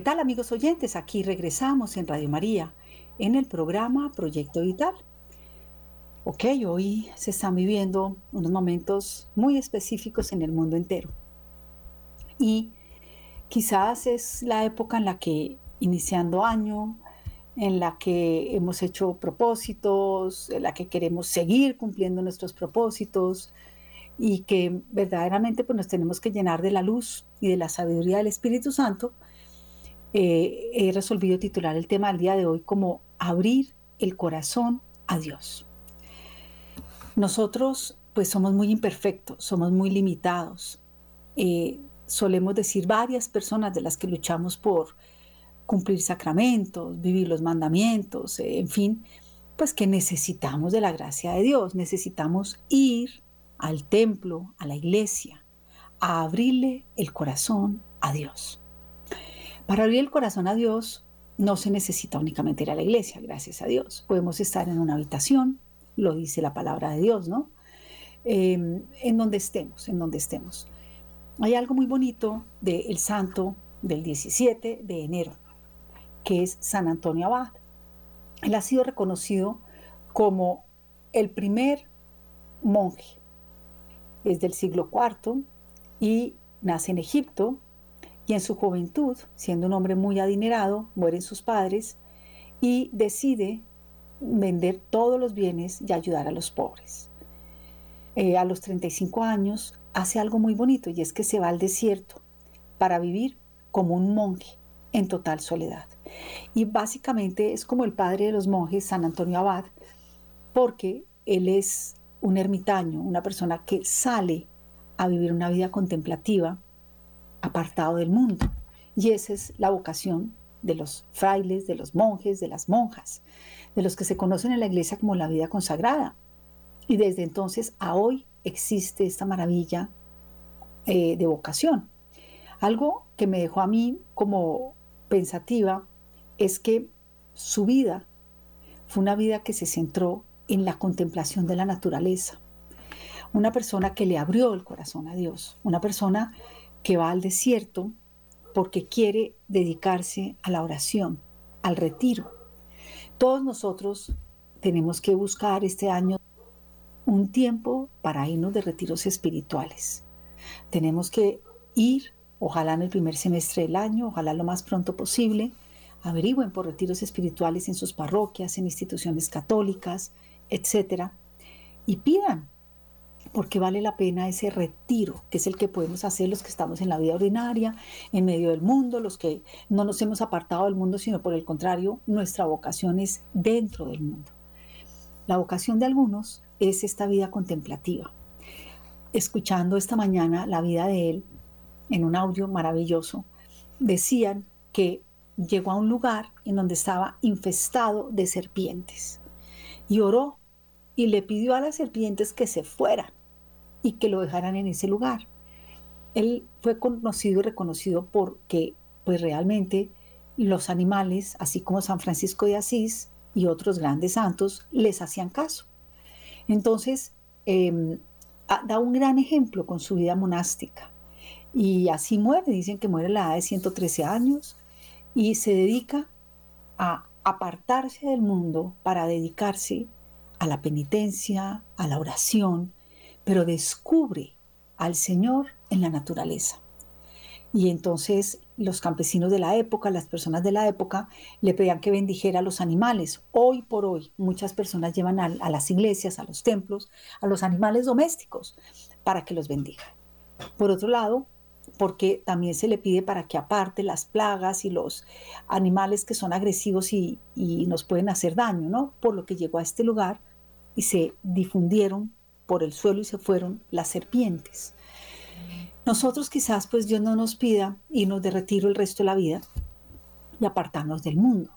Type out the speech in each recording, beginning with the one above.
¿Qué tal amigos oyentes? Aquí regresamos en Radio María en el programa Proyecto Vital. Ok, hoy se están viviendo unos momentos muy específicos en el mundo entero. Y quizás es la época en la que, iniciando año, en la que hemos hecho propósitos, en la que queremos seguir cumpliendo nuestros propósitos y que verdaderamente pues, nos tenemos que llenar de la luz y de la sabiduría del Espíritu Santo eh, he resolvido titular el tema del día de hoy como abrir el corazón a Dios. Nosotros pues somos muy imperfectos, somos muy limitados. Eh, solemos decir varias personas de las que luchamos por cumplir sacramentos, vivir los mandamientos, eh, en fin, pues que necesitamos de la gracia de Dios, necesitamos ir al templo, a la iglesia, a abrirle el corazón a Dios. Para abrir el corazón a Dios no se necesita únicamente ir a la iglesia, gracias a Dios. Podemos estar en una habitación, lo dice la palabra de Dios, ¿no? Em, en donde estemos, en donde estemos. Hay algo muy bonito del santo del 17 de enero, que es San Antonio Abad. Él ha sido reconocido como el primer monje. Es del siglo IV y nace en Egipto y en su juventud, siendo un hombre muy adinerado, mueren sus padres y decide vender todos los bienes y ayudar a los pobres. Eh, a los 35 años hace algo muy bonito y es que se va al desierto para vivir como un monje en total soledad. Y básicamente es como el padre de los monjes, San Antonio Abad, porque él es un ermitaño, una persona que sale a vivir una vida contemplativa apartado del mundo. Y esa es la vocación de los frailes, de los monjes, de las monjas, de los que se conocen en la iglesia como la vida consagrada. Y desde entonces a hoy existe esta maravilla eh, de vocación. Algo que me dejó a mí como pensativa es que su vida fue una vida que se centró en la contemplación de la naturaleza. Una persona que le abrió el corazón a Dios, una persona que va al desierto porque quiere dedicarse a la oración, al retiro. Todos nosotros tenemos que buscar este año un tiempo para irnos de retiros espirituales. Tenemos que ir, ojalá en el primer semestre del año, ojalá lo más pronto posible, averigüen por retiros espirituales en sus parroquias, en instituciones católicas, etc. Y pidan porque vale la pena ese retiro, que es el que podemos hacer los que estamos en la vida ordinaria, en medio del mundo, los que no nos hemos apartado del mundo, sino por el contrario, nuestra vocación es dentro del mundo. La vocación de algunos es esta vida contemplativa. Escuchando esta mañana la vida de él en un audio maravilloso, decían que llegó a un lugar en donde estaba infestado de serpientes y oró y le pidió a las serpientes que se fueran y que lo dejaran en ese lugar. Él fue conocido y reconocido porque pues realmente los animales, así como San Francisco de Asís y otros grandes santos, les hacían caso. Entonces, em, da un gran ejemplo con su vida monástica. Y así muere, dicen que muere a la edad de 113 años y se dedica a apartarse del mundo para dedicarse a la penitencia, a la oración, pero descubre al Señor en la naturaleza. Y entonces los campesinos de la época, las personas de la época, le pedían que bendijera a los animales. Hoy por hoy muchas personas llevan a, las iglesias, a los templos, a los animales domésticos para que los bendiga. Por otro lado, porque también se le pide para que aparte las plagas y los animales que son agresivos y, y nos pueden hacer daño, ¿no? Por lo que llegó a este lugar y se difundieron por el suelo y se fueron las serpientes. Nosotros quizás pues Dios no nos pida irnos de retiro el resto de la vida y apartarnos del mundo,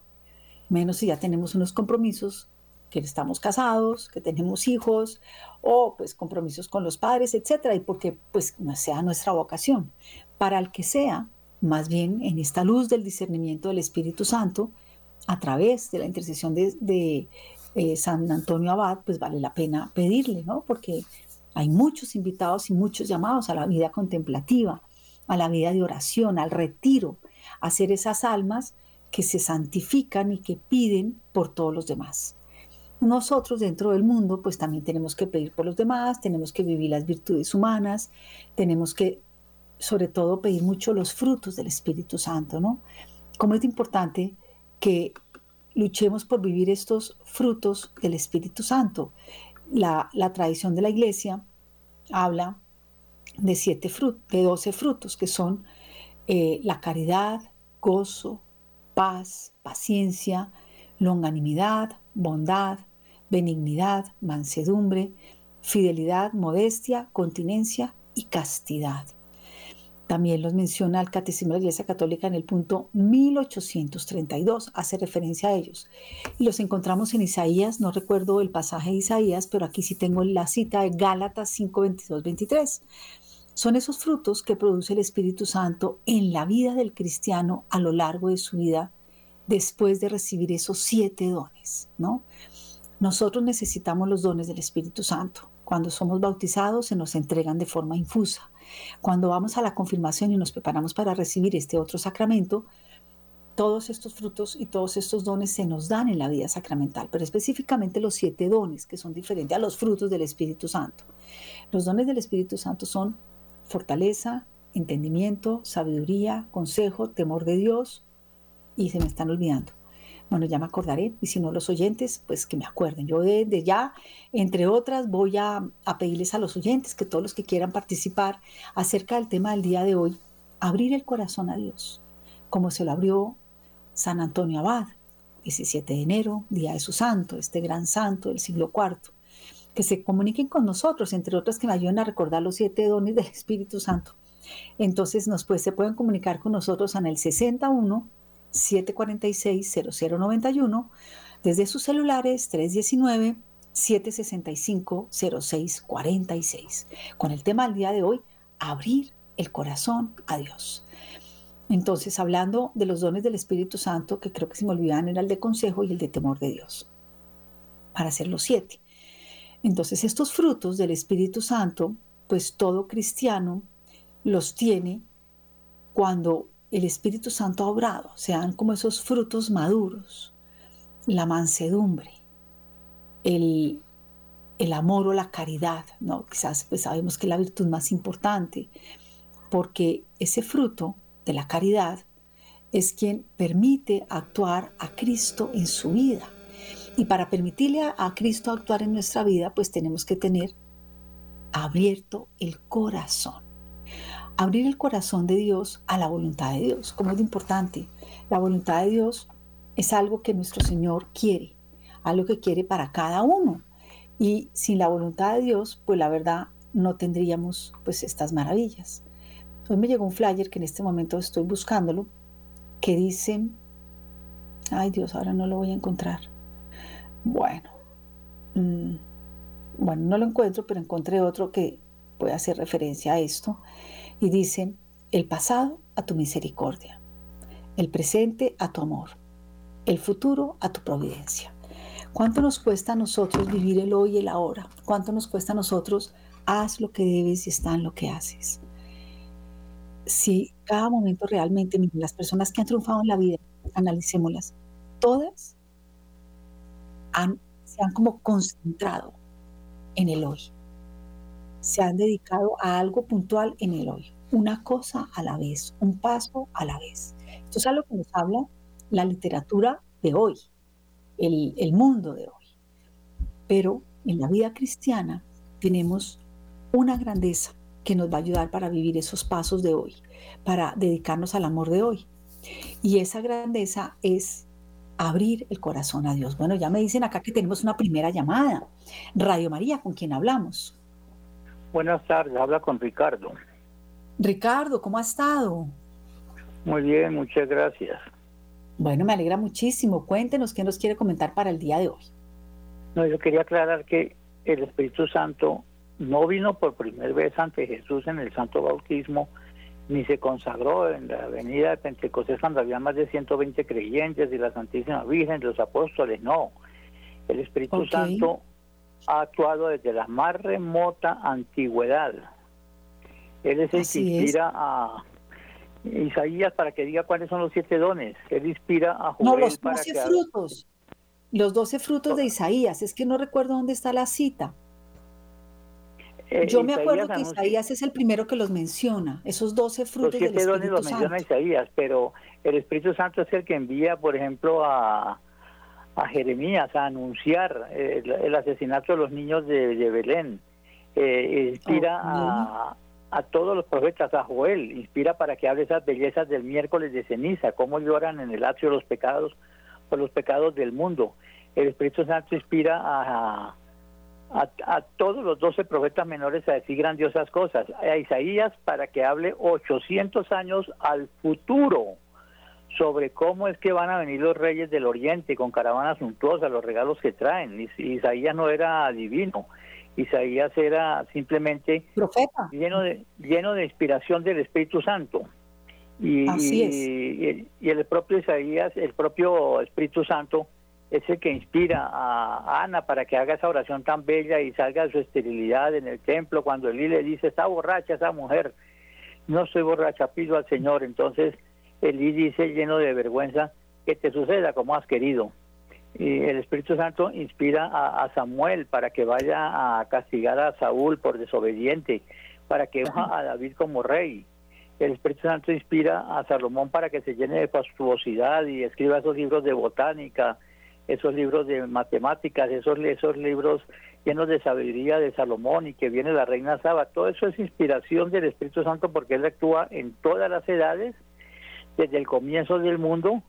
menos si ya tenemos unos compromisos, que estamos casados, que tenemos hijos o pues compromisos con los padres, etcétera, y porque pues sea nuestra vocación. Para el que sea, más bien en esta luz del discernimiento del Espíritu Santo, a través de la intercesión de, eh, San Antonio Abad, pues vale la pena pedirle, ¿no? Porque hay muchos invitados y muchos llamados a la vida contemplativa, a la vida de oración, al retiro, a ser esas almas que se santifican y que piden por todos los demás. Nosotros dentro del mundo pues también tenemos que pedir por los demás, tenemos que vivir las virtudes humanas, tenemos que sobre todo pedir mucho los frutos del Espíritu Santo, ¿no? Como es importante que luchemos por vivir estos frutos del Espíritu Santo. La, tradición de la iglesia habla de siete de doce frutos, que son eh, la caridad, gozo, paz, paciencia, longanimidad, bondad, benignidad, mansedumbre, fidelidad, modestia, continencia y castidad. También los menciona el Catecismo de la Iglesia Católica en el punto 1832, hace referencia a ellos. Y los encontramos en Isaías, no recuerdo el pasaje de Isaías, pero aquí sí tengo la cita de Gálatas 5, 22, 23. Son esos frutos que produce el Espíritu Santo en la vida del cristiano a lo largo de su vida después de recibir esos siete dones, ¿no? Nosotros necesitamos los dones del Espíritu Santo. Cuando somos bautizados se nos entregan de forma infusa. Cuando vamos a la confirmación y nos preparamos para recibir este otro sacramento, todos estos frutos y todos estos dones se nos dan en la vida sacramental, pero específicamente los siete dones que son diferentes a los frutos del Espíritu Santo. Los dones del Espíritu Santo son fortaleza, entendimiento, sabiduría, consejo, temor de Dios y se me están olvidando. Bueno, ya me acordaré, y si no los oyentes, pues que me acuerden. Yo desde ya, entre otras, voy a, pedirles a los oyentes, que todos los que quieran participar acerca del tema del día de hoy, abrir el corazón a Dios, como se lo abrió San Antonio Abad, 17 de enero, día de su santo, este gran santo del siglo IV. Que se comuniquen con nosotros, entre otras que me ayuden a recordar los siete dones del Espíritu Santo. Entonces nos pues, se pueden comunicar con nosotros en el 61 746-0091, desde sus celulares 319-765-0646. Con el tema del día de hoy, abrir el corazón a Dios. Entonces, hablando de los dones del Espíritu Santo, que creo que se me olvidaban, era el de consejo y el de temor de Dios, para hacer los siete. Entonces, estos frutos del Espíritu Santo, pues todo cristiano los tiene cuando el Espíritu Santo ha obrado, sean como esos frutos maduros, la mansedumbre, el, el amor o la caridad, ¿no? Quizás pues sabemos que es la virtud más importante, porque ese fruto de la caridad es quien permite actuar a Cristo en su vida. Y para permitirle a Cristo actuar en nuestra vida, pues tenemos que tener abierto el corazón abrir el corazón de Dios a la voluntad de Dios, como es importante. La voluntad de Dios es algo que nuestro Señor quiere, algo que quiere para cada uno. Y sin la voluntad de Dios, pues la verdad no tendríamos pues estas maravillas. Hoy me llegó un flyer que en este momento estoy buscándolo, que dice, ay Dios, ahora no lo voy a encontrar. Bueno, mm, bueno, no lo encuentro, pero encontré otro que puede hacer referencia a esto y dicen, el pasado a tu misericordia, el presente a tu amor, el futuro a tu providencia. ¿Cuánto nos cuesta a nosotros vivir el hoy y el ahora? ¿Cuánto nos cuesta a nosotros haz lo que debes y está en lo que haces? Si cada momento realmente, las personas que han triunfado en la vida, analicémoslas, todas se han como concentrado en el hoy se han dedicado a algo puntual en el hoy, una cosa a la vez, un paso a la vez. Esto es algo que nos habla la literatura de hoy, el, el mundo de hoy. Pero en la vida cristiana tenemos una grandeza que nos va a ayudar para vivir esos pasos de hoy, para dedicarnos al amor de hoy. Y esa grandeza es abrir el corazón a Dios. Bueno, ya me dicen acá que tenemos una primera llamada. Radio María, ¿con quien hablamos? Buenas tardes, habla con Ricardo. Ricardo, ¿cómo ha estado? Muy bien, muchas gracias. Bueno, me alegra muchísimo. Cuéntenos qué nos quiere comentar para el día de hoy. No, yo quería aclarar que el Espíritu Santo no vino por primera vez ante Jesús en el Santo Bautismo, ni se consagró en la avenida de Pentecostés cuando había más de 120 creyentes y la Santísima Virgen, los apóstoles, no. El Espíritu Santo ha actuado desde la más remota antigüedad. Él es el que inspira a Isaías para que diga cuáles son los siete dones. Él inspira a Joel No, los doce frutos. Los doce frutos de Isaías. Es que no recuerdo dónde está la cita. Eh, Yo me acuerdo que Isaías es el primero que los menciona, esos doce frutos los siete dones los menciona Isaías, pero el Espíritu Santo es el que envía, por ejemplo, a, a Jeremías a anunciar el, asesinato de los niños de, Belén. Eh, inspira a, a todos los profetas, a Joel, inspira para que hable esas bellezas del miércoles de ceniza, cómo lloran en el atrio los pecados por los pecados del mundo. El Espíritu Santo inspira a, a, todos los doce profetas menores a decir grandiosas cosas. A Isaías para que hable 800 años al futuro sobre cómo es que van a venir los reyes del oriente con caravanas suntuosas, los regalos que traen. Isaías no era divino. Isaías era simplemente profeta lleno de lleno de inspiración del Espíritu Santo. Y, y, el propio Isaías, el propio Espíritu Santo es el que inspira a Ana para que haga esa oración tan bella y salga de su esterilidad en el templo cuando Elí le dice, está borracha esa mujer. No estoy borracha, pido al Señor. Entonces Elí dice lleno de vergüenza, que te suceda como has querido y el Espíritu Santo inspira a, Samuel para que vaya a castigar a Saúl por desobediente, para que unja a David como rey. El Espíritu Santo inspira a Salomón para que se llene de fastuosidad y escriba esos libros de botánica, esos libros de matemáticas, esos, esos libros llenos de sabiduría de Salomón y que viene la reina Saba. Todo eso es inspiración del Espíritu Santo porque él actúa en todas las edades, desde el comienzo del mundo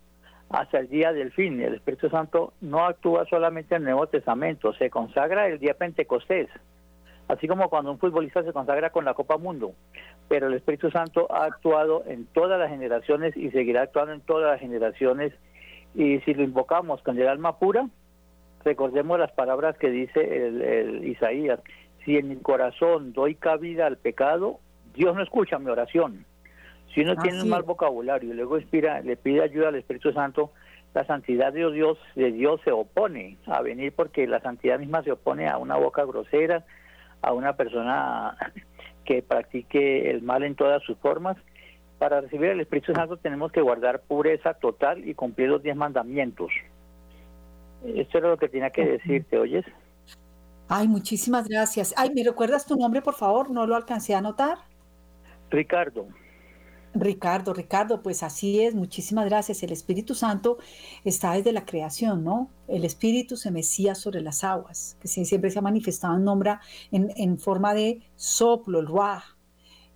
hasta el día del fin. El Espíritu Santo no actúa solamente en el Nuevo Testamento, se consagra el día Pentecostés, así como cuando un futbolista se consagra con la Copa Mundo. Pero el Espíritu Santo ha actuado en todas las generaciones y seguirá actuando en todas las generaciones. Y si lo invocamos con el alma pura, recordemos las palabras que dice el, Isaías. Si en mi corazón doy cabida al pecado, Dios no escucha mi oración. Si uno tiene un mal vocabulario y luego inspira, le pide ayuda al Espíritu Santo, la santidad de Dios, de Dios se opone a venir porque la santidad misma se opone a una boca grosera, a una persona que practique el mal en todas sus formas. Para recibir el Espíritu Santo tenemos que guardar pureza total y cumplir los diez mandamientos. Esto era lo que tenía que decirte, ¿oyes? Ay, muchísimas gracias. Ay, ¿me recuerdas tu nombre, por favor? No lo alcancé a anotar. Ricardo. Ricardo, Ricardo, pues así es, muchísimas gracias. El Espíritu Santo está desde la creación, ¿no? El Espíritu se mecía sobre las aguas, que siempre se ha manifestado en, nombra, en, forma de soplo, el ruaj,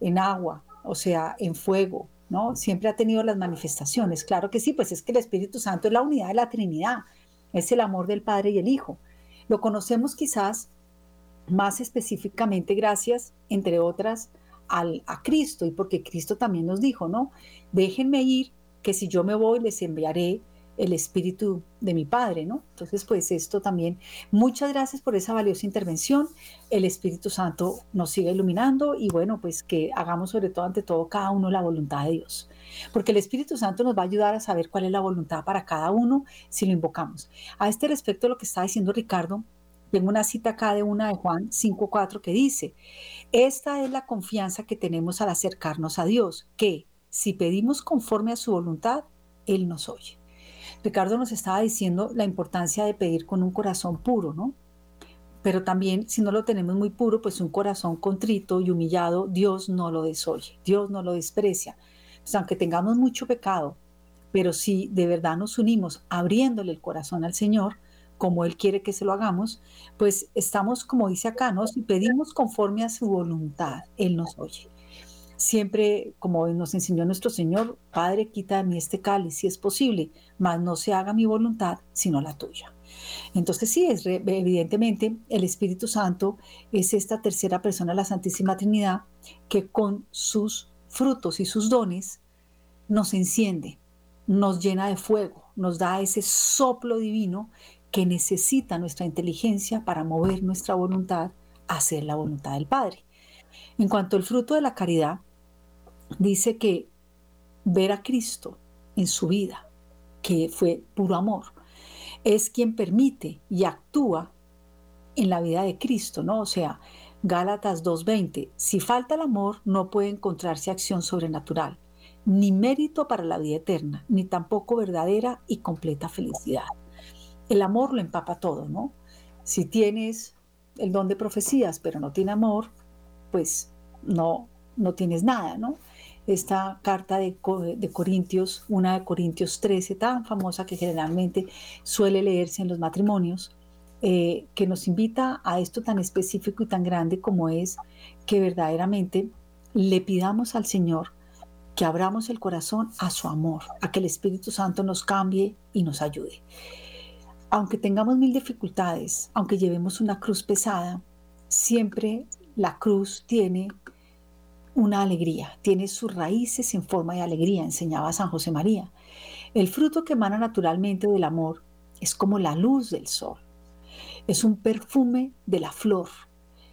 en agua, o sea, en fuego, ¿no? Siempre ha tenido las manifestaciones. Claro que sí, pues es que el Espíritu Santo es la unidad de la Trinidad, es el amor del Padre y el Hijo. Lo conocemos quizás más específicamente gracias, entre otras, a Cristo y porque Cristo también nos dijo, ¿no? Déjenme ir, que si yo me voy les enviaré el espíritu de mi Padre, ¿no? Entonces, pues esto también, muchas gracias por esa valiosa intervención. El Espíritu Santo nos siga iluminando y bueno, pues que hagamos sobre todo, ante todo, cada uno la voluntad de Dios. Porque el Espíritu Santo nos va a ayudar a saber cuál es la voluntad para cada uno si lo invocamos. A este respecto, lo que está diciendo Ricardo, tengo una cita acá de una de Juan 5.4 que dice, esta es la confianza que tenemos al acercarnos a Dios, que si pedimos conforme a su voluntad, Él nos oye. Ricardo nos estaba diciendo la importancia de pedir con un corazón puro, ¿no? Pero también si no lo tenemos muy puro, pues un corazón contrito y humillado, Dios no lo desoye, Dios no lo desprecia. Pues aunque tengamos mucho pecado, pero si de verdad nos unimos abriéndole el corazón al Señor, como Él quiere que se lo hagamos, pues estamos, como dice acá, ¿no? Si pedimos conforme a su voluntad, Él nos oye. Siempre, como nos enseñó nuestro Señor, Padre, quita de mí este cáliz si es posible, mas no se haga mi voluntad, sino la tuya. Entonces sí, es evidentemente el Espíritu Santo es esta tercera persona de la Santísima Trinidad que con sus frutos y sus dones nos enciende, nos llena de fuego, nos da ese soplo divino que necesita nuestra inteligencia para mover nuestra voluntad a hacer la voluntad del Padre. En cuanto al fruto de la caridad, dice que ver a Cristo en su vida, que fue puro amor, es quien permite y actúa en la vida de Cristo, ¿no? O sea, Gálatas 2.20, si falta el amor no puede encontrarse acción sobrenatural, ni mérito para la vida eterna, ni tampoco verdadera y completa felicidad. El amor lo empapa todo, ¿no? Si tienes el don de profecías, pero no tiene amor, pues no, no tienes nada, ¿no? Esta carta de, de, Corintios, una de Corintios 13, tan famosa que generalmente suele leerse en los matrimonios, eh, que nos invita a esto tan específico y tan grande como es que verdaderamente le pidamos al Señor que abramos el corazón a su amor, a que el Espíritu Santo nos cambie y nos ayude. Aunque tengamos mil dificultades, aunque llevemos una cruz pesada, siempre la cruz tiene una alegría, tiene sus raíces en forma de alegría, enseñaba San José María. El fruto que emana naturalmente del amor es como la luz del sol, es un perfume de la flor.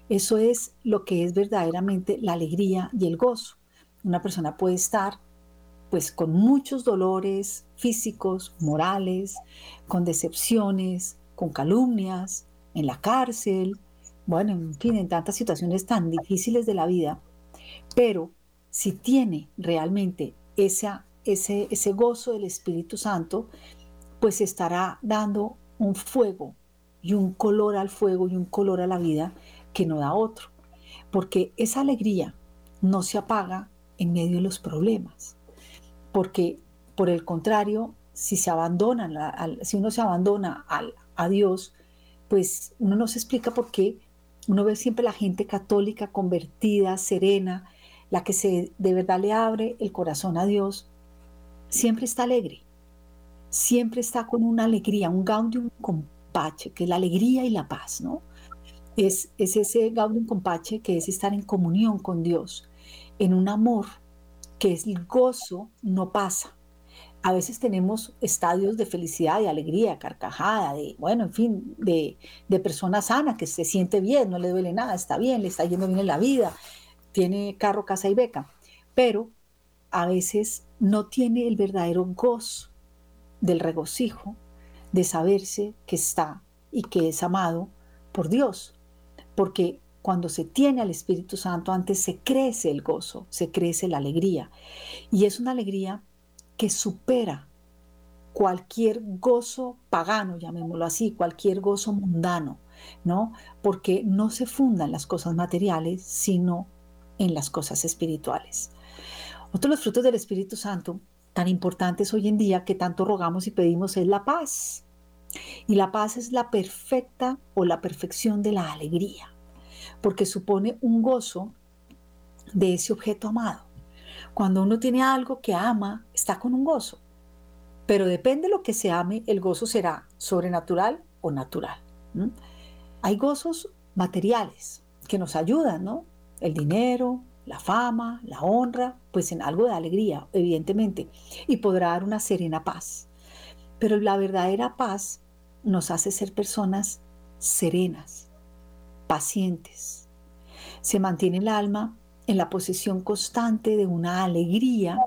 Eso es lo que es verdaderamente la alegría y el gozo una persona puede estar pues con muchos dolores físicos, morales, con decepciones, con calumnias, en la cárcel, bueno, en fin, en tantas situaciones tan difíciles de la vida, pero si tiene realmente esa, ese, ese gozo del Espíritu Santo, pues estará dando un fuego y un color al fuego y un color a la vida que no da otro. Porque esa alegría no se apaga en medio de los problemas. Porque, por el contrario, si se abandona, si uno se abandona a Dios, pues uno no se explica por qué uno ve siempre la gente católica convertida, serena, la que se de verdad le abre el corazón a Dios, siempre está alegre, siempre está con una alegría, un gaudium compache, que es la alegría y la paz, ¿no? Es, es ese gaudium compache que es estar en comunión con Dios en un amor que el gozo, no pasa. A veces tenemos estadios de felicidad, de alegría, carcajada, de, bueno, en fin, de, de persona sana que se siente bien, no le duele nada, está bien, le está yendo bien en la vida, tiene carro, casa y beca. Pero a veces no tiene el verdadero gozo del regocijo de saberse que está y que es amado por Dios. Porque cuando se tiene al Espíritu Santo, antes se crece el gozo, se crece la alegría. Y es una alegría que supera cualquier gozo pagano, llamémoslo así, cualquier gozo mundano, ¿no? Porque no se funda en las cosas materiales, sino en las cosas espirituales. Otro de los frutos del Espíritu Santo, tan importantes hoy en día que tanto rogamos y pedimos, es la paz. Y la paz es la perfecta o la perfección de la alegría porque supone un gozo de ese objeto amado. Cuando uno tiene algo que ama, está con un gozo. Pero depende de lo que se ame, el gozo será sobrenatural o natural. Hay gozos materiales que nos ayudan, ¿no? El dinero, la fama, la honra, pues en algo de alegría, evidentemente, y podrá dar una serena paz. Pero la verdadera paz nos hace ser personas serenas, pacientes. Se mantiene el alma en la posesión constante de una alegría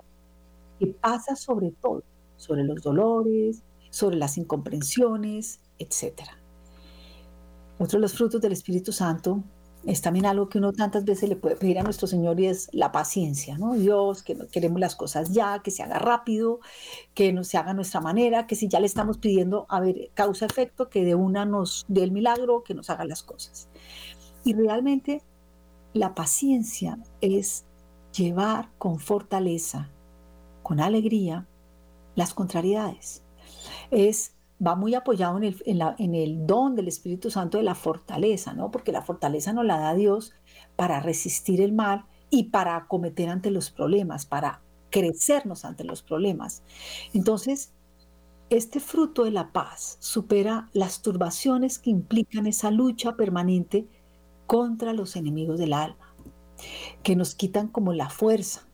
que pasa sobre todo, sobre los dolores, sobre las incomprensiones, etc. Otro de los frutos del Espíritu Santo es también algo que uno tantas veces le puede pedir a nuestro Señor y es la paciencia, ¿no? Dios, que queremos las cosas ya, que se haga rápido, que no se haga a nuestra manera, que si ya le estamos pidiendo, a ver, causa-efecto, que de una nos dé el milagro, que nos haga las cosas. Y realmente la paciencia es llevar con fortaleza, con alegría, las contrariedades. Es va muy apoyado en el, el, don del Espíritu Santo de la fortaleza, ¿no? Porque la fortaleza nos la da Dios para resistir el mal y para acometer ante los problemas, para crecernos ante los problemas. Entonces, este fruto de la paz supera las turbaciones que implican esa lucha permanente contra los enemigos del alma, que nos quitan como la fuerza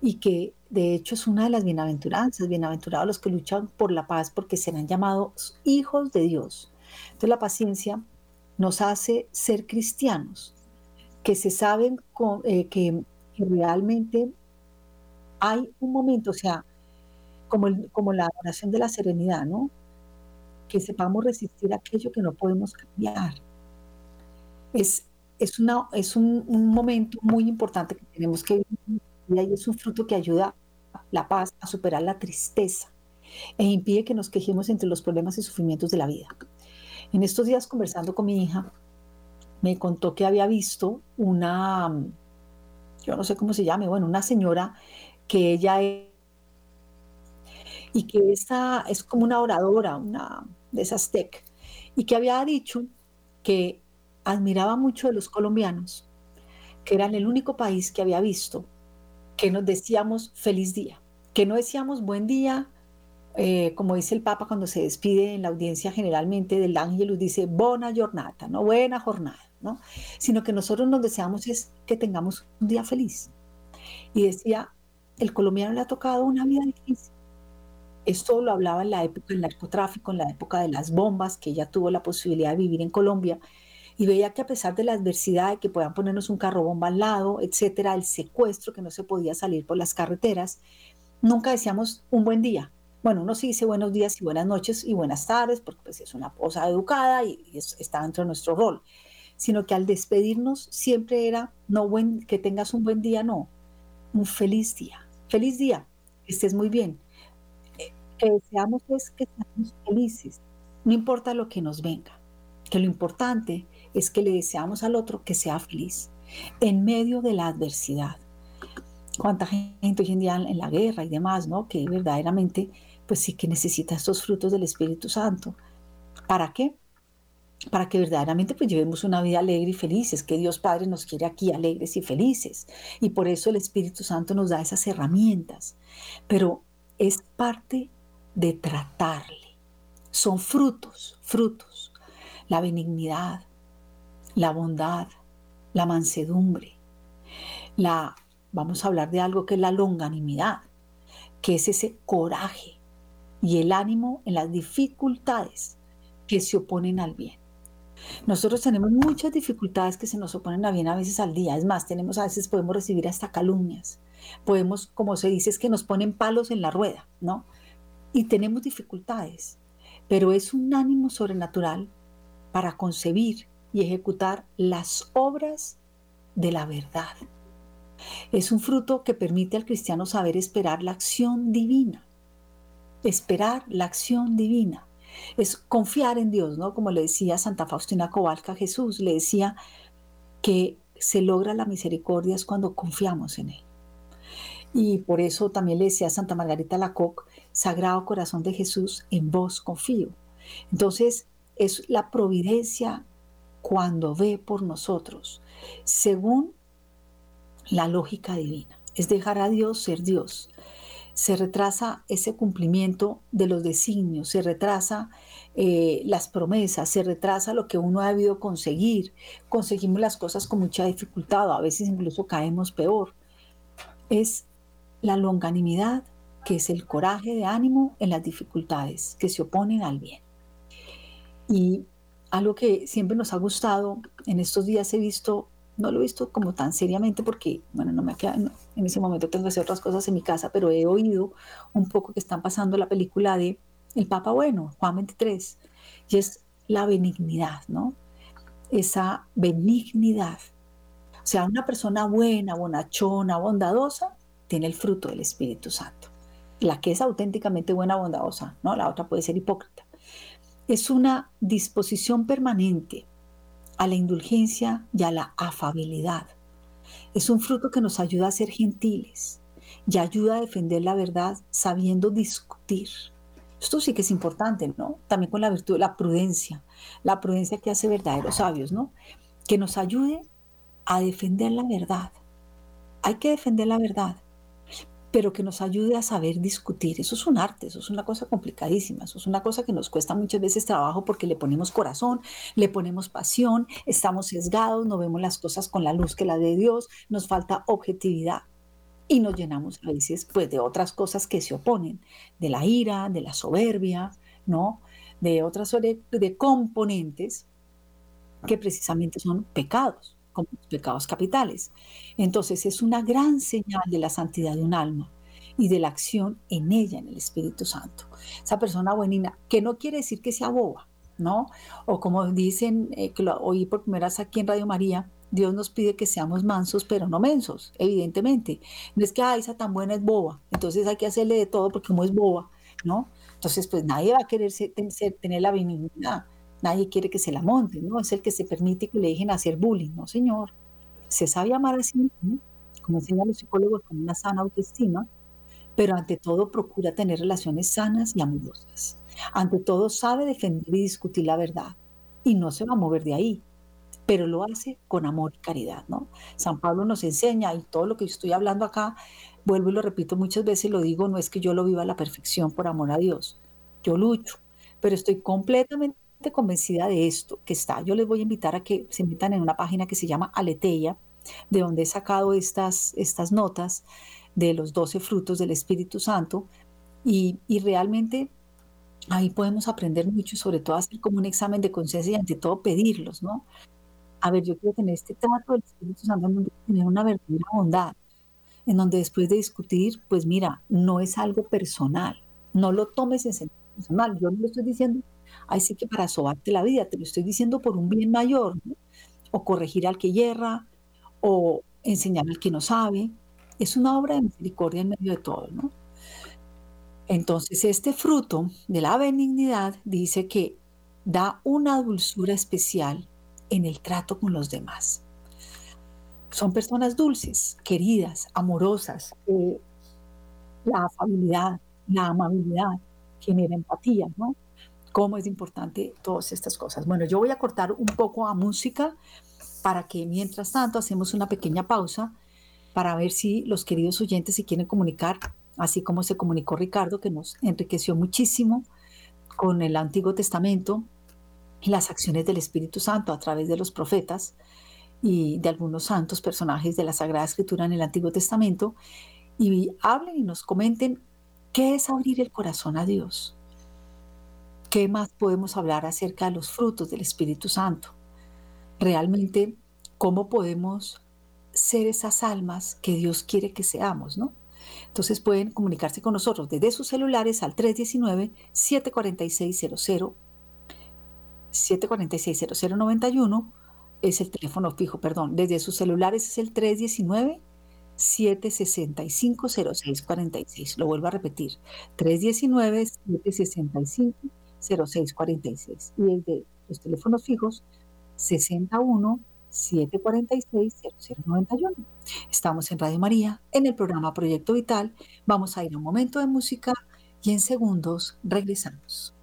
y que de hecho, es una de las bienaventuranzas, bienaventurados los que luchan por la paz porque serán llamados hijos de Dios. Entonces la paciencia nos hace ser cristianos, que se saben eh, que, realmente hay un momento, o sea, como, como la oración de la serenidad, ¿no? Que sepamos resistir aquello que no podemos cambiar. Es, es, una, es un, un momento muy importante que tenemos que vivir y es un fruto que ayuda la paz, a superar la tristeza e impide que nos quejemos entre los problemas y sufrimientos de la vida. En estos días conversando con mi hija, me contó que había visto una, yo no sé cómo se llame, bueno, una señora que ella es, y que esta es como una oradora, una de esas tech, y que había dicho que admiraba mucho de los colombianos, que eran el único país que había visto que nos decíamos feliz día, que no decíamos buen día, eh, como dice el Papa cuando se despide en la audiencia generalmente del Ángelus, dice buena jornada, ¿no? Buena jornada, ¿no? Sino que nosotros nos deseamos es que tengamos un día feliz. Y decía, el colombiano le ha tocado una vida difícil. Esto lo hablaba en la época del narcotráfico, en la época de las bombas, que ella tuvo la posibilidad de vivir en Colombia, y veía que a pesar de la adversidad de que puedan ponernos un carro bomba al lado, etcétera, el secuestro, que no se podía salir por las carreteras, nunca decíamos un buen día. Bueno, uno sí dice buenos días y buenas noches y buenas tardes, porque pues es una posa educada y, está dentro de nuestro rol, sino que al despedirnos siempre era, no buen, que tengas un buen día, no, un feliz día. Feliz día, que estés muy bien. Eh, que deseamos es que seamos felices, no importa lo que nos venga, que lo importante es que le deseamos al otro que sea feliz en medio de la adversidad. Cuánta gente hoy en día en la guerra y demás, ¿no? Que verdaderamente, pues sí que necesita estos frutos del Espíritu Santo. ¿Para qué? Para que verdaderamente pues llevemos una vida alegre y feliz. Es que Dios Padre nos quiere aquí alegres y felices. Y por eso el Espíritu Santo nos da esas herramientas. Pero es parte de tratarle. Son frutos, frutos. La benignidad, la bondad, la mansedumbre, la, vamos a hablar de algo que es la longanimidad, que es ese coraje y el ánimo en las dificultades que se oponen al bien. Nosotros tenemos muchas dificultades que se nos oponen a bien a veces al día. Es más, tenemos a veces podemos recibir hasta calumnias. Podemos, como se dice, es que nos ponen palos en la rueda, ¿no? Y tenemos dificultades, pero es un ánimo sobrenatural para concebir y ejecutar las obras de la verdad. Es un fruto que permite al cristiano saber esperar la acción divina. Esperar la acción divina. Es confiar en Dios, ¿no? Como le decía Santa Faustina Cobalca a Jesús, le decía que se logra la misericordia es cuando confiamos en Él. Y por eso también le decía Santa Margarita Lacoc, Sagrado Corazón de Jesús, en vos confío. Entonces, es la providencia cuando ve por nosotros, según la lógica divina. Es dejar a Dios ser Dios. Se retrasa ese cumplimiento de los designios, se retrasa eh, las promesas, se retrasa lo que uno ha debido conseguir. Conseguimos las cosas con mucha dificultad, a veces incluso caemos peor. Es la longanimidad, que es el coraje de ánimo en las dificultades que se oponen al bien. Y algo que siempre nos ha gustado, en estos días he visto, no lo he visto como tan seriamente porque, bueno, no me queda, en ese momento tengo que hacer otras cosas en mi casa, pero he oído un poco que están pasando la película de El Papa Bueno, Juan 23, y es la benignidad, ¿no? Esa benignidad. O sea, una persona buena, bonachona, bondadosa, tiene el fruto del Espíritu Santo. La que es auténticamente buena, bondadosa, ¿no? La otra puede ser hipócrita es una disposición permanente a la indulgencia y a la afabilidad. Es un fruto que nos ayuda a ser gentiles y ayuda a defender la verdad sabiendo discutir. Esto sí que es importante, ¿no? También con la virtud de la prudencia, la prudencia que hace verdaderos sabios, ¿no? Que nos ayude a defender la verdad. Hay que defender la verdad, pero que nos ayude a saber discutir. Eso es un arte, eso es una cosa complicadísima, eso es una cosa que nos cuesta muchas veces trabajo porque le ponemos corazón, le ponemos pasión, estamos sesgados, no vemos las cosas con la luz que la de Dios, nos falta objetividad y nos llenamos a veces pues de otras cosas que se oponen, de la ira, de la soberbia, ¿no? De otras de componentes que precisamente son pecados como pecados capitales. Entonces es una gran señal de la santidad de un alma y de la acción en ella, en el Espíritu Santo. Esa persona buenina, que no quiere decir que sea boba, ¿no? O como dicen, eh, que lo oí por primera vez aquí en Radio María, Dios nos pide que seamos mansos, pero no mensos, evidentemente. No es que, ah, esa tan buena es boba, entonces hay que hacerle de todo porque como es boba, ¿no? Entonces, pues nadie va a querer tener la benignidad, nadie quiere que se la monten, ¿no? Es el que se permite que le dejen hacer bullying, ¿no, señor? Se sabe amar así, ¿no? como enseñan los psicólogos, con una sana autoestima, pero ante todo procura tener relaciones sanas y amorosas. Ante todo sabe defender y discutir la verdad y no se va a mover de ahí, pero lo hace con amor y caridad, ¿no? San Pablo nos enseña y todo lo que estoy hablando acá, vuelvo y lo repito muchas veces, lo digo, no es que yo lo viva a la perfección por amor a Dios, yo lucho, pero estoy completamente convencida de esto que está. Yo les voy a invitar a que se metan en una página que se llama Aleteia, de donde he sacado estas, estas notas de los doce frutos del Espíritu Santo y, realmente ahí podemos aprender mucho, sobre todo hacer como un examen de conciencia y ante todo pedirlos, ¿no? A ver, yo quiero tener este trato del Espíritu Santo en donde tener una verdadera bondad, en donde después de discutir, pues mira, no es algo personal, no lo tomes en sentido personal, yo no lo estoy diciendo, ahí sí que para sobarte la vida, te lo estoy diciendo por un bien mayor, ¿no? o corregir al que yerra, o enseñar al que no sabe. Es una obra de misericordia en medio de todo, ¿no? Entonces, este fruto de la benignidad dice que da una dulzura especial en el trato con los demás. Son personas dulces, queridas, amorosas. la afabilidad, la amabilidad genera empatía, ¿no? Cómo es importante todas estas cosas. Bueno, yo voy a cortar un poco a música para que mientras tanto hacemos una pequeña pausa para ver si los queridos oyentes se quieren comunicar, así como se comunicó Ricardo, que nos enriqueció muchísimo con el Antiguo Testamento y las acciones del Espíritu Santo a través de los profetas y de algunos santos personajes de la Sagrada Escritura en el Antiguo Testamento, y hablen y nos comenten qué es abrir el corazón a Dios. ¿Qué más podemos hablar acerca de los frutos del Espíritu Santo? realmente cómo podemos ser esas almas que Dios quiere que seamos, ¿no? Entonces pueden comunicarse con nosotros desde sus celulares al 319-746-00, 746-0091 es el teléfono fijo, perdón, desde sus celulares es el 319 765 0646. Lo vuelvo a repetir, 319 765 0646. Y desde los teléfonos fijos 61 746 0091. Estamos en Radio María, en el programa Proyecto Vital. Vamos a ir a un momento de música y en segundos regresamos.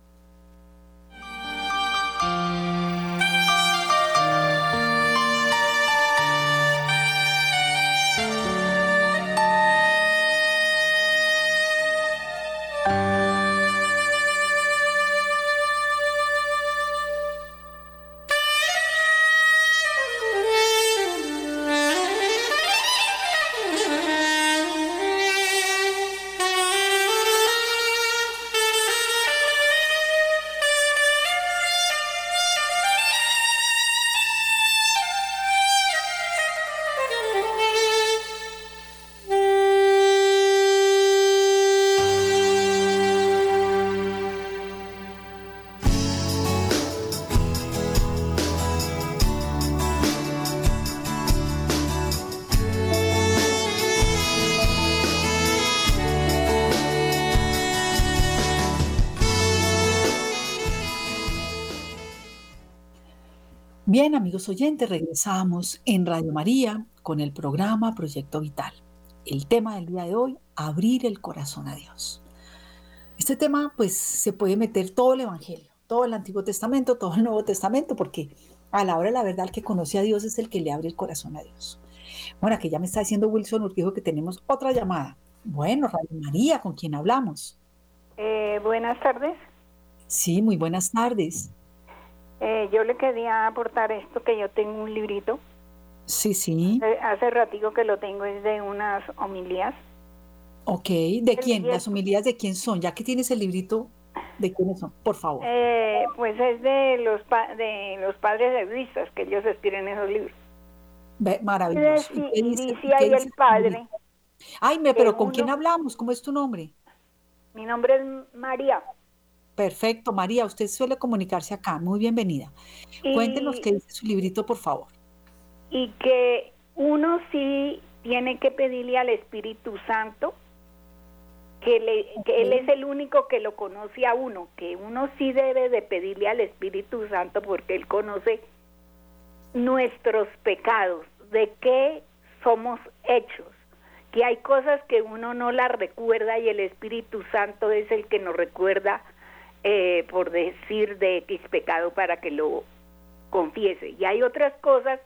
Amigos oyentes, regresamos en Radio María con el programa Proyecto Vital. El tema del día de hoy, abrir el corazón a Dios. Este tema, pues, se puede meter todo el Evangelio, todo el Antiguo Testamento, todo el Nuevo Testamento, porque a la hora de la verdad el que conoce a Dios es el que le abre el corazón a Dios. Bueno, aquí ya me está diciendo Wilson Urquijo que tenemos otra llamada. Bueno, Radio María, ¿con quién hablamos? Eh, buenas tardes. Sí, muy buenas tardes. Eh, yo le quería aportar esto, que yo tengo un librito. Sí, sí. Hace, ratito que lo tengo, es de unas homilías. Ok, ¿de quién? ¿Las homilías de quién son? Ya que tienes el librito, ¿de quiénes son? Por favor. Eh, pues es de los, de los padres de que ellos escriben esos libros. maravilloso. Y, dice ahí el padre. Ay, me, pero ¿con quién hablamos? ¿Cómo es tu nombre? Mi nombre es María. Perfecto, María, usted suele comunicarse acá. Muy bienvenida. Cuéntenos qué dice su librito, por favor. y que uno sí tiene que pedirle al Espíritu Santo que, Él es el único que lo conoce a uno, que uno sí debe de pedirle al Espíritu Santo porque Él conoce nuestros pecados, de qué somos hechos, que hay cosas que uno no las recuerda y el Espíritu Santo es el que nos recuerda, eh, por decir, de X pecado para que lo confiese. Y hay otras cosas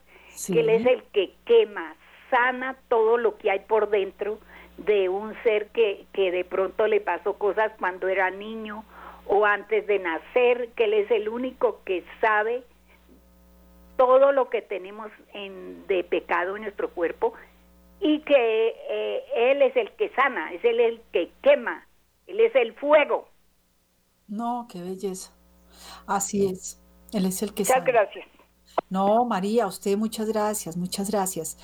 que Él es el que quema, sana todo lo que hay por dentro de un ser que, que de pronto le pasó cosas cuando era niño o antes de nacer, que Él es el único que sabe todo lo que tenemos en, de pecado en nuestro cuerpo y que eh, Él es el que sana, es Él el que quema, Él es el fuego. No, qué belleza. Así es, Él es el que Muchas gracias. No, María, usted muchas gracias, muchas gracias.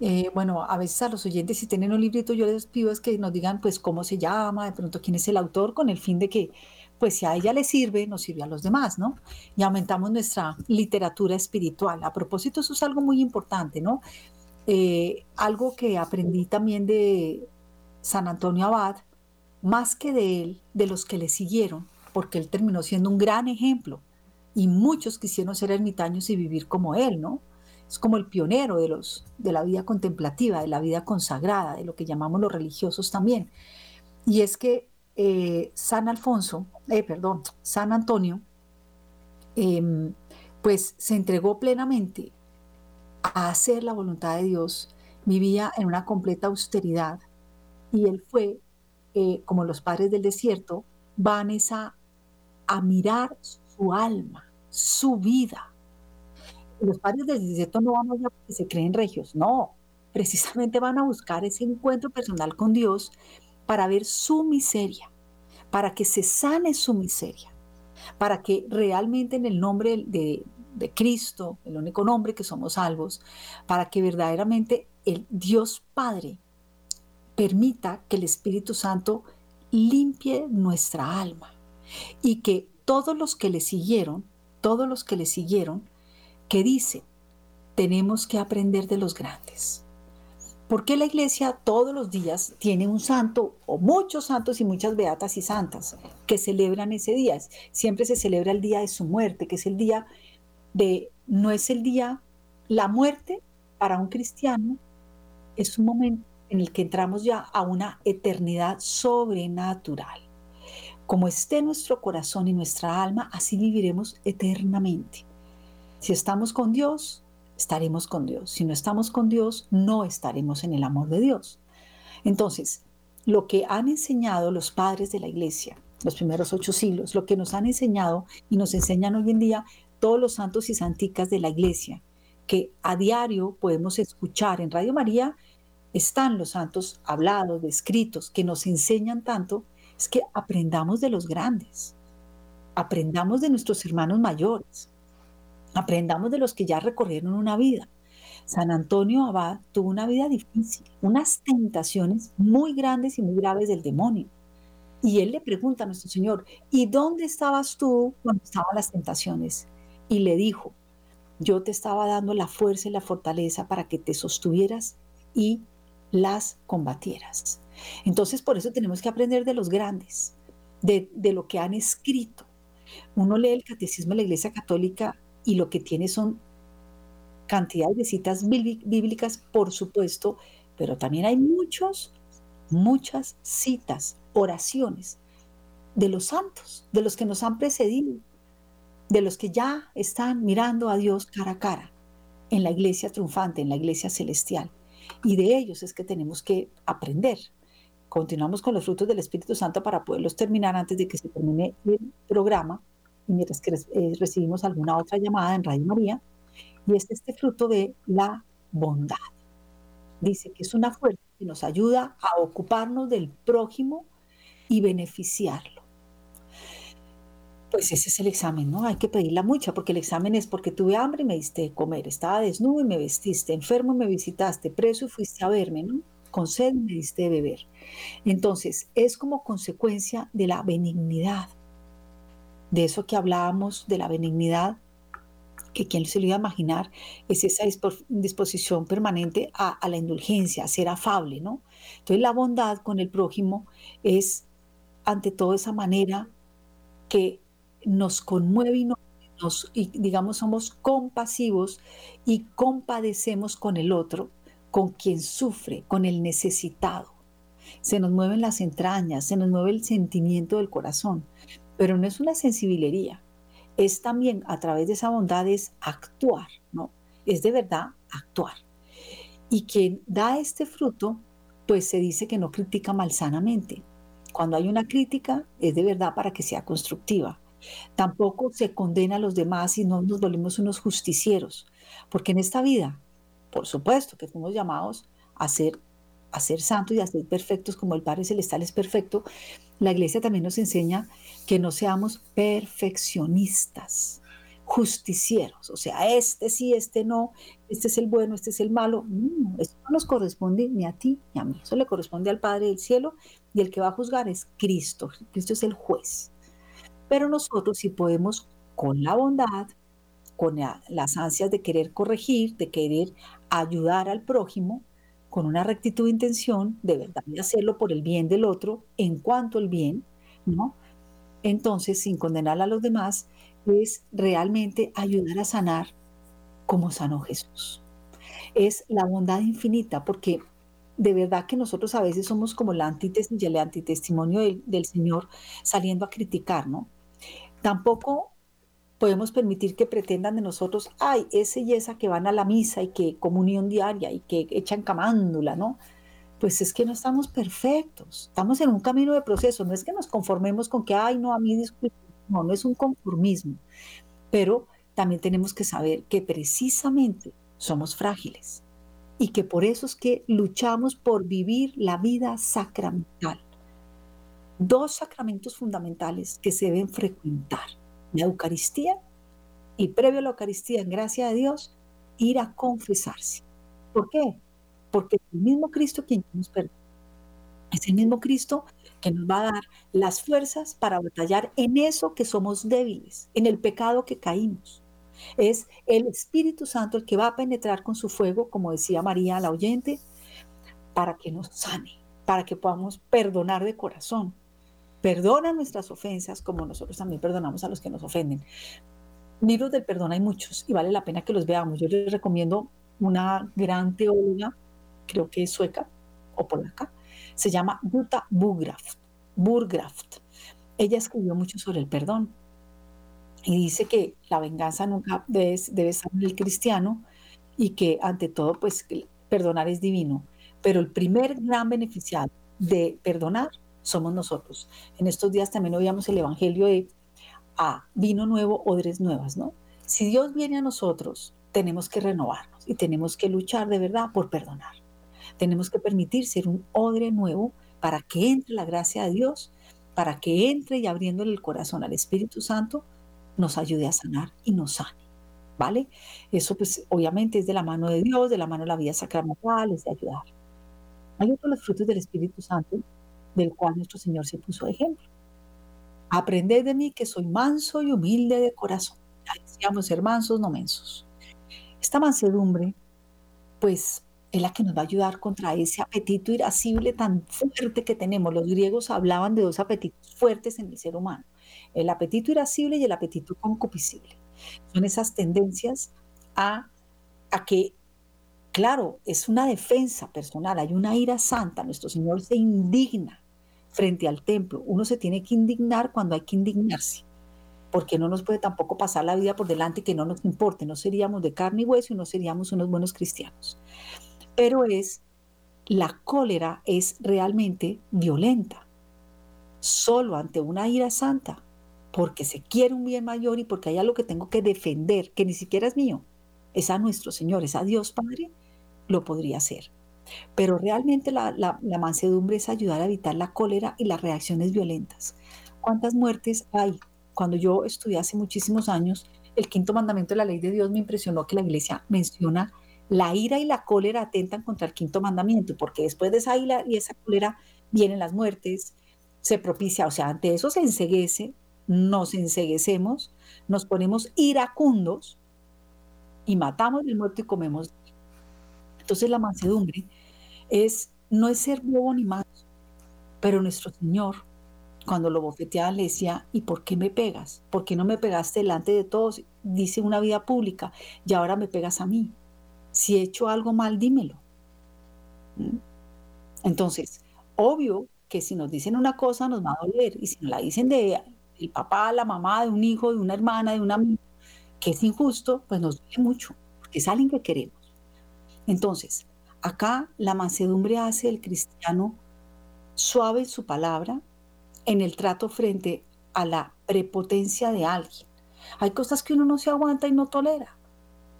Eh, bueno, a veces a los oyentes, si tienen un librito, yo les pido es que nos digan, pues, cómo se llama, de pronto quién es el autor, con el fin de que, pues, si a ella le sirve, nos sirve a los demás, ¿no? Y aumentamos nuestra literatura espiritual. A propósito, eso es algo muy importante, ¿no? Eh, algo que aprendí también de San Antonio Abad, más que de él, de los que le siguieron, porque él terminó siendo un gran ejemplo y muchos quisieron ser ermitaños y vivir como él, ¿no? es como el pionero de, los, de la vida contemplativa, de la vida consagrada, de lo que llamamos los religiosos también. Y es que eh, San Alfonso, eh, perdón, San Antonio, em, pues se entregó plenamente a hacer la voluntad de Dios, vivía en una completa austeridad y él fue, eh, como los padres del desierto, van a, a mirar su alma, su vida, los padres del desierto no van a porque se creen regios, no, precisamente van a buscar ese encuentro personal con Dios para ver su miseria, para que se sane su miseria, para que realmente en el nombre de, de Cristo, el único nombre que somos salvos, para que verdaderamente el Dios Padre permita que el Espíritu Santo limpie nuestra alma y que todos los que le siguieron, todos los que le siguieron, que dice, tenemos que aprender de los grandes. ¿Por qué la iglesia todos los días tiene un santo o muchos santos y muchas beatas y santas que celebran ese día? Siempre se celebra el día de su muerte, que es el día de, no es el día, la muerte para un cristiano es un momento en el que entramos ya a una eternidad sobrenatural. Como esté nuestro corazón y nuestra alma, así viviremos eternamente. Si estamos con Dios, estaremos con Dios. Si no estamos con Dios, no estaremos en el amor de Dios. Entonces, lo que han enseñado los padres de la iglesia, los primeros ocho siglos, lo que nos han enseñado y nos enseñan hoy en día todos los santos y santicas de la iglesia, que a diario podemos escuchar en Radio María, están los santos hablados, descritos, que nos enseñan tanto, es que aprendamos de los grandes, aprendamos de nuestros hermanos mayores, Aprendamos de los que ya recorrieron una vida. San Antonio Abad tuvo una vida difícil, unas tentaciones muy grandes y muy graves del demonio. Y él le pregunta a nuestro Señor, ¿y dónde estabas tú cuando estaban las tentaciones? Y le dijo, yo te estaba dando la fuerza y la fortaleza para que te sostuvieras y las combatieras. Entonces, por eso tenemos que aprender de los grandes, de, de lo que han escrito. Uno lee el catecismo de la Iglesia Católica y lo que tiene son cantidades de citas bíblicas, por supuesto, pero también hay muchos, muchas citas, oraciones de los santos, de los que nos han precedido, de los que ya están mirando a Dios cara a cara en la iglesia triunfante, en la iglesia celestial. Y de ellos es que tenemos que aprender. Continuamos con los frutos del Espíritu Santo para poderlos terminar antes de que se termine el programa mientras que eh, recibimos alguna otra llamada en Radio María, y es este fruto de la bondad. Dice que es una fuerza que nos ayuda a ocuparnos del prójimo y beneficiarlo. Pues ese es el examen, ¿no? Hay que pedirla mucha, porque el examen es porque tuve hambre y me diste de comer, estaba desnudo y me vestiste, enfermo y me visitaste, preso y fuiste a verme, ¿no? Con sed y me diste de beber. Entonces, es como consecuencia de la benignidad, de eso que hablábamos de la benignidad que quien se lo iba a imaginar, es esa disposición permanente a, a, la indulgencia, a ser afable, ¿no? Entonces la bondad con el prójimo es ante todo esa manera que nos conmueve y nos, digamos, somos compasivos y compadecemos con el otro, con quien sufre, con el necesitado. Se nos mueven las entrañas, se nos mueve el sentimiento del corazón, pero no es una sensibilería, es también a través de esa bondad es actuar, ¿no? Es de verdad actuar. Y quien da este fruto, pues se dice que no critica malsanamente. Cuando hay una crítica, es de verdad para que sea constructiva. Tampoco se condena a los demás y no nos volvemos unos justicieros, porque en esta vida, por supuesto que fuimos llamados a ser, a ser santos y a ser perfectos como el Padre Celestial es perfecto, la iglesia también nos enseña que no seamos perfeccionistas, justicieros, o sea, este sí, este no, este es el bueno, este es el malo. No, eso no nos corresponde ni a ti ni a mí, eso le corresponde al Padre del cielo y el que va a juzgar es Cristo. Cristo es el juez. Pero nosotros si podemos con la bondad, con las ansias de querer corregir, de querer ayudar al prójimo, con una rectitud de intención, de verdad, de hacerlo por el bien del otro, en cuanto al bien, ¿no? Entonces, sin condenar a los demás, es realmente ayudar a sanar como sanó Jesús. Es la bondad infinita, porque de verdad que nosotros a veces somos como la antítesis el antitestimonio del, del Señor saliendo a criticar, ¿no? Tampoco podemos permitir que pretendan de nosotros, ay, ese y esa que van a la misa y que comunión diaria y que echan camándula, ¿no? Pues es que no estamos perfectos, estamos en un camino de proceso, no es que nos conformemos con que, ay, no, a mí no, no es un conformismo, pero también tenemos que saber que precisamente somos frágiles y que por eso es que luchamos por vivir la vida sacramental. Dos sacramentos fundamentales que se deben frecuentar, la Eucaristía y previo a la Eucaristía, en gracia de Dios, ir a confesarse. ¿Por qué? Porque es el mismo Cristo quien nos perdona. Es el mismo Cristo que nos va a dar las fuerzas para batallar en eso que somos débiles, en el pecado que caímos. Es el Espíritu Santo el que va a penetrar con su fuego, como decía María la oyente, para que nos sane, para que podamos perdonar de corazón. Perdona nuestras ofensas como nosotros también perdonamos a los que nos ofenden. Libros del perdón hay muchos y vale la pena que los veamos. Yo les recomiendo una gran teóloga, creo que es sueca o polaca, se llama Jutta Burgraft. Burgraft. Ella escribió mucho sobre el perdón y dice que la venganza nunca debe, debe estar en el cristiano y que ante todo, pues perdonar es divino. Pero el primer gran beneficiado de perdonar somos nosotros. En estos días también oíamos el Evangelio de a vino nuevo, odres nuevas, ¿no? Si Dios viene a nosotros, tenemos que renovarnos y tenemos que luchar de verdad por perdonar. Tenemos que permitir ser un odre nuevo para que entre la gracia de Dios, para que entre y abriéndole el corazón al Espíritu Santo, nos ayude a sanar y nos sane. ¿Vale? Eso pues obviamente es de la mano de Dios, de la mano de la vida sacramental, es de ayudar. Hay otros frutos del Espíritu Santo, del cual nuestro Señor se puso ejemplo. Aprended de mí que soy manso y humilde de corazón. decíamos ser mansos, no mensos. Esta mansedumbre, pues, es la que nos va a ayudar contra ese apetito irascible tan fuerte que tenemos. Los griegos hablaban de dos apetitos fuertes en el ser humano el apetito irascible y el apetito concupiscible. Son esas tendencias a, a que, claro, es una defensa personal, hay una ira santa, nuestro Señor se indigna frente al templo. Uno se tiene que indignar cuando hay que indignarse, porque no nos puede tampoco pasar la vida por delante que no nos importe, no seríamos de carne y hueso y no seríamos unos buenos cristianos. Pero es, la cólera es realmente violenta. Solo ante una ira santa porque se quiere un bien mayor y porque hay algo que tengo que defender, que ni siquiera es mío, es a nuestro Señor, es a Dios Padre, lo podría hacer. Pero realmente la, la, mansedumbre es ayudar a evitar la cólera y las reacciones violentas. ¿Cuántas muertes hay? Cuando yo estudié hace muchísimos años, el quinto mandamiento de la ley de Dios me impresionó que la iglesia menciona la ira y la cólera atentan contra el quinto mandamiento, porque después de esa ira y esa cólera vienen las muertes, se propicia, o sea, ante eso se enseguece nos enseguecemos, nos ponemos iracundos y matamos del muerto y comemos. Entonces la mansedumbre es, no es ser bobo ni más, pero nuestro Señor, cuando lo bofeteaba, le decía, ¿y por qué me pegas? ¿Por qué no me pegaste delante de todos? Dice una vida pública, y ahora me pegas a mí. Si he hecho algo mal, dímelo. ¿Mm? Entonces, obvio que si nos dicen una cosa nos va a doler, y si nos la dicen de el papá, la mamá, de un hijo, de una hermana, de un amigo, que es injusto, pues nos duele mucho, porque es alguien que queremos. Entonces, acá la mansedumbre hace el cristiano suave en su palabra, en el trato frente a la prepotencia de alguien. Hay cosas que uno no se aguanta y no tolera,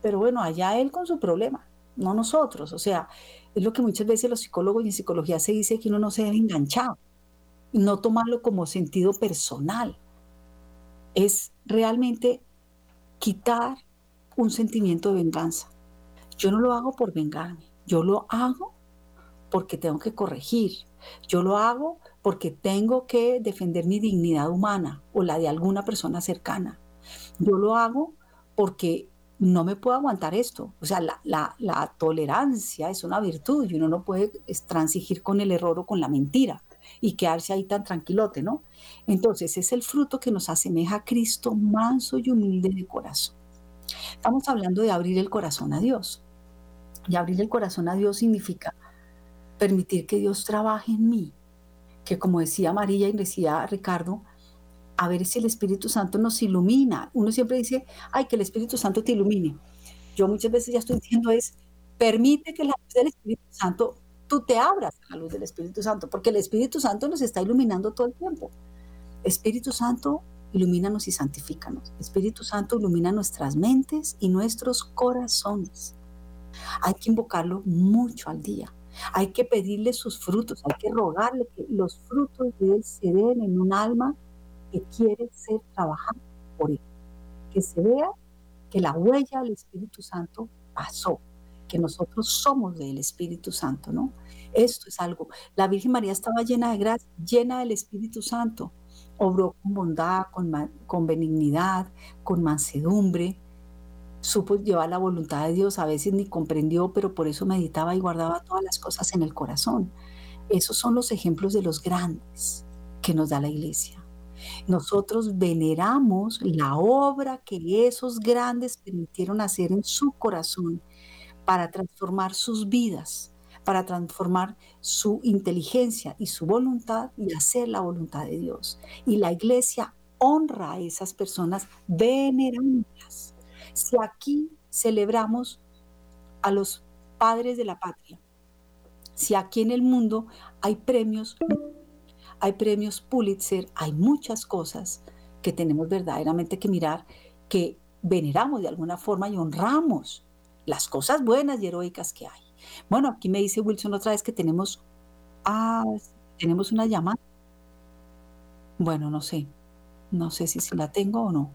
pero bueno, allá él con su problema, no nosotros. O sea, es lo que muchas veces los psicólogos y en psicología se dice que uno no se debe enganchar, no tomarlo como sentido personal. Es realmente quitar un sentimiento de venganza. Yo no lo hago por vengarme, yo lo hago porque tengo que corregir, yo lo hago porque tengo que defender mi dignidad humana o la de alguna persona cercana. Yo lo hago porque no me puedo aguantar esto. O sea, la, tolerancia es una virtud y uno no puede transigir con el error o con la mentira y quedarse ahí tan tranquilote, ¿no? Entonces es el fruto que nos asemeja a Cristo manso y humilde de corazón. Estamos hablando de abrir el corazón a Dios. Y abrir el corazón a Dios significa permitir que Dios trabaje en mí. Que como decía María y decía Ricardo, a ver si el Espíritu Santo nos ilumina. Uno siempre dice, ay, que el Espíritu Santo te ilumine. Yo muchas veces ya estoy diciendo es, permite que la luz del Espíritu Santo tú te abras a la luz del Espíritu Santo, porque el Espíritu Santo nos está iluminando todo el tiempo. Espíritu Santo, ilumínanos y santifícanos. Espíritu Santo, ilumina nuestras mentes y nuestros corazones. Hay que invocarlo mucho al día. Hay que pedirle sus frutos, hay que rogarle que los frutos de Él se den en un alma que quiere ser trabajado por Él. Que se vea que la huella del Espíritu Santo pasó, que nosotros somos del Espíritu Santo, ¿no? Esto es algo. La Virgen María estaba llena de gracia, llena del Espíritu Santo. Obró con bondad, con benignidad, con mansedumbre. Supo llevar la voluntad de Dios. A veces ni comprendió, pero por eso meditaba y guardaba todas las cosas en el corazón. Esos son los ejemplos de los grandes que nos da la iglesia. Nosotros veneramos la obra que esos grandes permitieron hacer en su corazón para transformar sus vidas, para transformar su inteligencia y su voluntad y hacer la voluntad de Dios. Y la iglesia honra a esas personas venerándolas. Si aquí celebramos a los padres de la patria, si aquí en el mundo hay premios, hay premios Pulitzer, hay muchas cosas que tenemos verdaderamente que mirar, que veneramos de alguna forma y honramos las cosas buenas y heroicas que hay. Bueno, aquí me dice Wilson otra vez que tenemos, ah, tenemos una llamada. Bueno, no sé, no sé si, la tengo o no.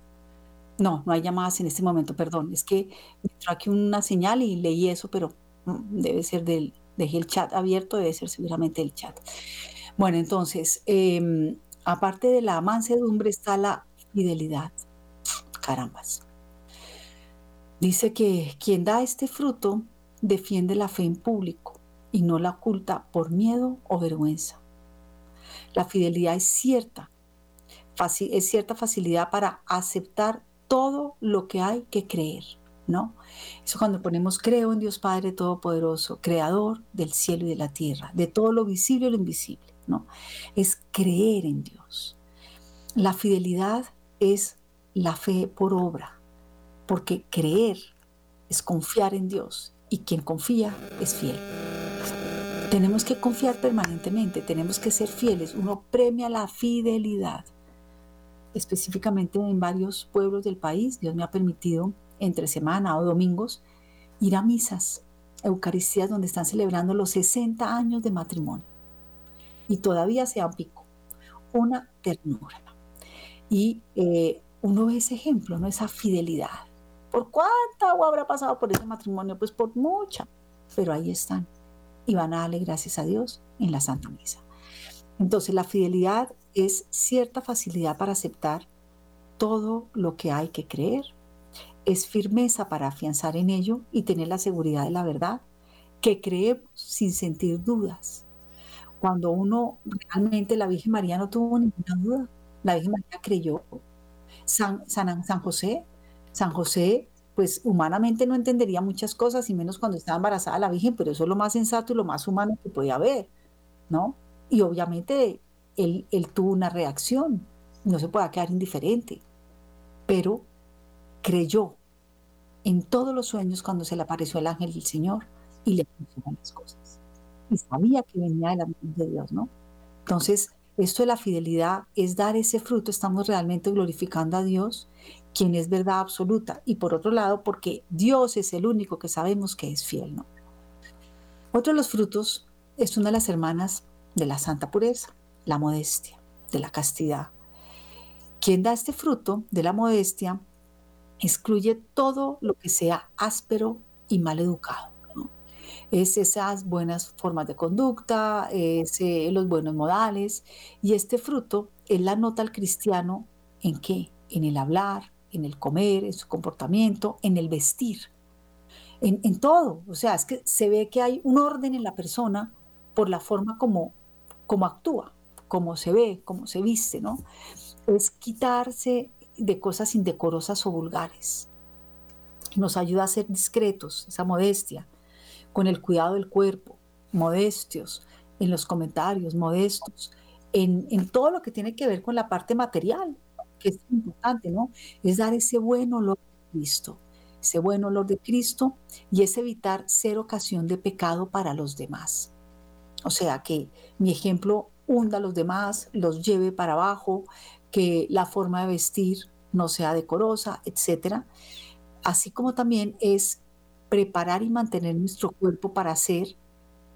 No, no hay llamadas en este momento, perdón. Es que me entró aquí una señal y leí eso, pero mm, debe ser del, dejé el chat abierto, debe ser seguramente el chat. Bueno, entonces, em, aparte de la mansedumbre está la fidelidad. Carambas. Dice que quien da este fruto defiende la fe en público y no la oculta por miedo o vergüenza. La fidelidad es cierta, es cierta facilidad para aceptar todo lo que hay que creer, ¿no? Eso cuando ponemos creo en Dios Padre Todopoderoso, Creador del cielo y de la tierra, de todo lo visible y lo invisible, ¿no? Es creer en Dios. La fidelidad es la fe por obra, porque creer es confiar en Dios y quien confía es fiel. Tenemos que confiar permanentemente, tenemos que ser fieles. Uno premia la fidelidad. Específicamente en varios pueblos del país, Dios me ha permitido entre semana o domingos ir a misas, Eucaristías donde están celebrando los 60 años de matrimonio. Y todavía se pico. Una ternura. Y eh, uno ve ese ejemplo, ¿no? esa fidelidad ¿Por cuánta agua habrá pasado por ese matrimonio? Pues por mucha. Pero ahí están. Y van a darle gracias a Dios en la Santa Misa. Entonces la fidelidad es cierta facilidad para aceptar todo lo que hay que creer. es firmeza para afianzar en ello y tener la seguridad de la verdad, que creemos sin sentir dudas. Cuando uno realmente, la Virgen María no tuvo ninguna duda, la Virgen María creyó. San, San, San José, San José, pues humanamente no entendería muchas cosas, y menos cuando estaba embarazada la Virgen, pero eso es lo más sensato y lo más humano que podía haber, ¿no? Y obviamente él, tuvo una reacción, no se puede quedar indiferente, pero creyó en todos los sueños cuando se le apareció el ángel del Señor y le funcionan las cosas. Y sabía que venía de la mano de Dios, ¿no? Entonces, esto de la fidelidad es dar ese fruto, estamos realmente glorificando a Dios, quien es verdad absoluta, y por otro lado, porque Dios es el único que sabemos que es fiel, ¿no? Otro de los frutos es una de las hermanas de la santa pureza, la modestia, de la castidad. Quien da este fruto de la modestia excluye todo lo que sea áspero y mal educado. Es esas buenas formas de conducta, es eh, los buenos modales. Y este fruto, él la nota al cristiano en qué? En el hablar, en el comer, en su comportamiento, en el vestir, en, en todo. O sea, es que se ve que hay un orden en la persona por la forma como, como actúa, como se ve, como se viste, ¿no? Es quitarse de cosas indecorosas o vulgares. Nos ayuda a ser discretos, esa modestia, con el cuidado del cuerpo, modestios, en los comentarios, modestos, en, en todo lo que tiene que ver con la parte material, que es importante, ¿no? Es dar ese buen olor de Cristo, ese buen olor de Cristo y es evitar ser ocasión de pecado para los demás. O sea, que mi ejemplo hunda a los demás, los lleve para abajo, que la forma de vestir no sea decorosa, etcétera. Así como también es preparar y mantener nuestro cuerpo para ser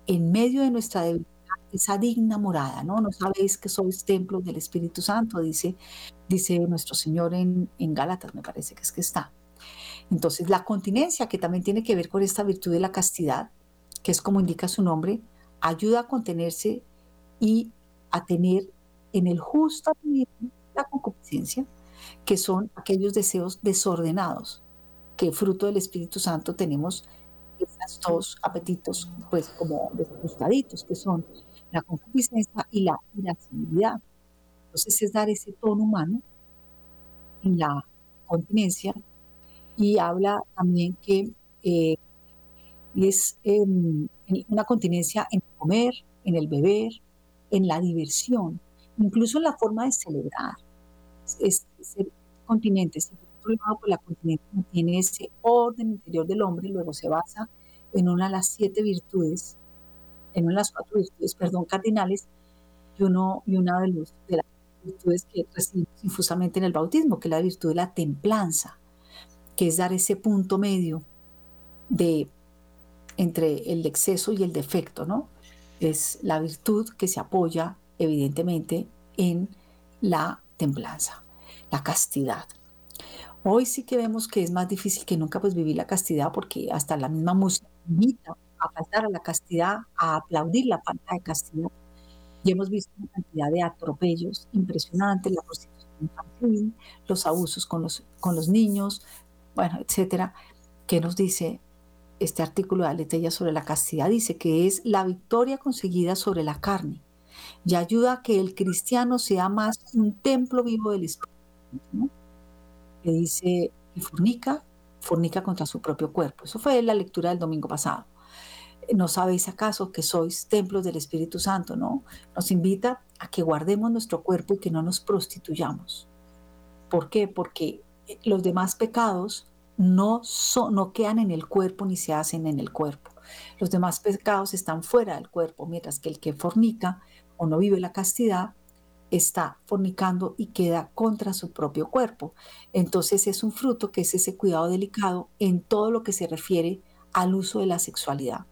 en medio de nuestra debilidad esa digna morada, ¿no? No sabéis que sois templo del Espíritu Santo, dice, dice nuestro Señor en, en Gálatas, me parece que es que está. Entonces, la continencia, que también tiene que ver con esta virtud de la castidad, que es como indica su nombre, ayuda a contenerse y a tener en el justo la concupiscencia, que son aquellos deseos desordenados, que fruto del Espíritu Santo tenemos esos dos apetitos, pues como desajustaditos, que son la concupiscencia y la irascibilidad. Entonces es dar ese tono humano en la continencia y habla también que eh, es em, una continencia en comer, en el beber, en la diversión, incluso en la forma de celebrar. Es, ser continente, si por otro lado, pues la continente tiene ese orden interior del hombre, luego se basa en una de las siete virtudes, en una de las cuatro virtudes, perdón, cardinales, y, uno, y una de, los, de las virtudes que recibimos infusamente en el bautismo, que es la virtud de la templanza, que es dar ese punto medio de entre el exceso y el defecto, ¿no? Es la virtud que se apoya evidentemente en la templanza, la castidad. Hoy sí que vemos que es más difícil que nunca pues vivir la castidad porque hasta la misma música invita a faltar a la castidad, a aplaudir la falta de castidad. Y hemos visto una cantidad de atropellos impresionantes, la prostitución infantil, los abusos con los, con los niños, bueno, etcétera, que nos dice este artículo de Aletella sobre la castidad, dice que es la victoria conseguida sobre la carne y ayuda a que el cristiano sea más un templo vivo del Espíritu. Que dice que fornica, fornica contra su propio cuerpo. Eso fue la lectura del domingo pasado. ¿No sabéis acaso que sois templos del Espíritu Santo? ¿no? Nos invita a que guardemos nuestro cuerpo y que no nos prostituyamos. ¿Por qué? Porque los demás pecados no, no quedan en el cuerpo ni se hacen en el cuerpo. Los demás pecados están fuera del cuerpo, mientras que el que fornica o no vive la castidad, está fornicando y queda contra su propio cuerpo. Entonces es un fruto que es ese cuidado delicado en todo lo que se refiere al uso de la sexualidad.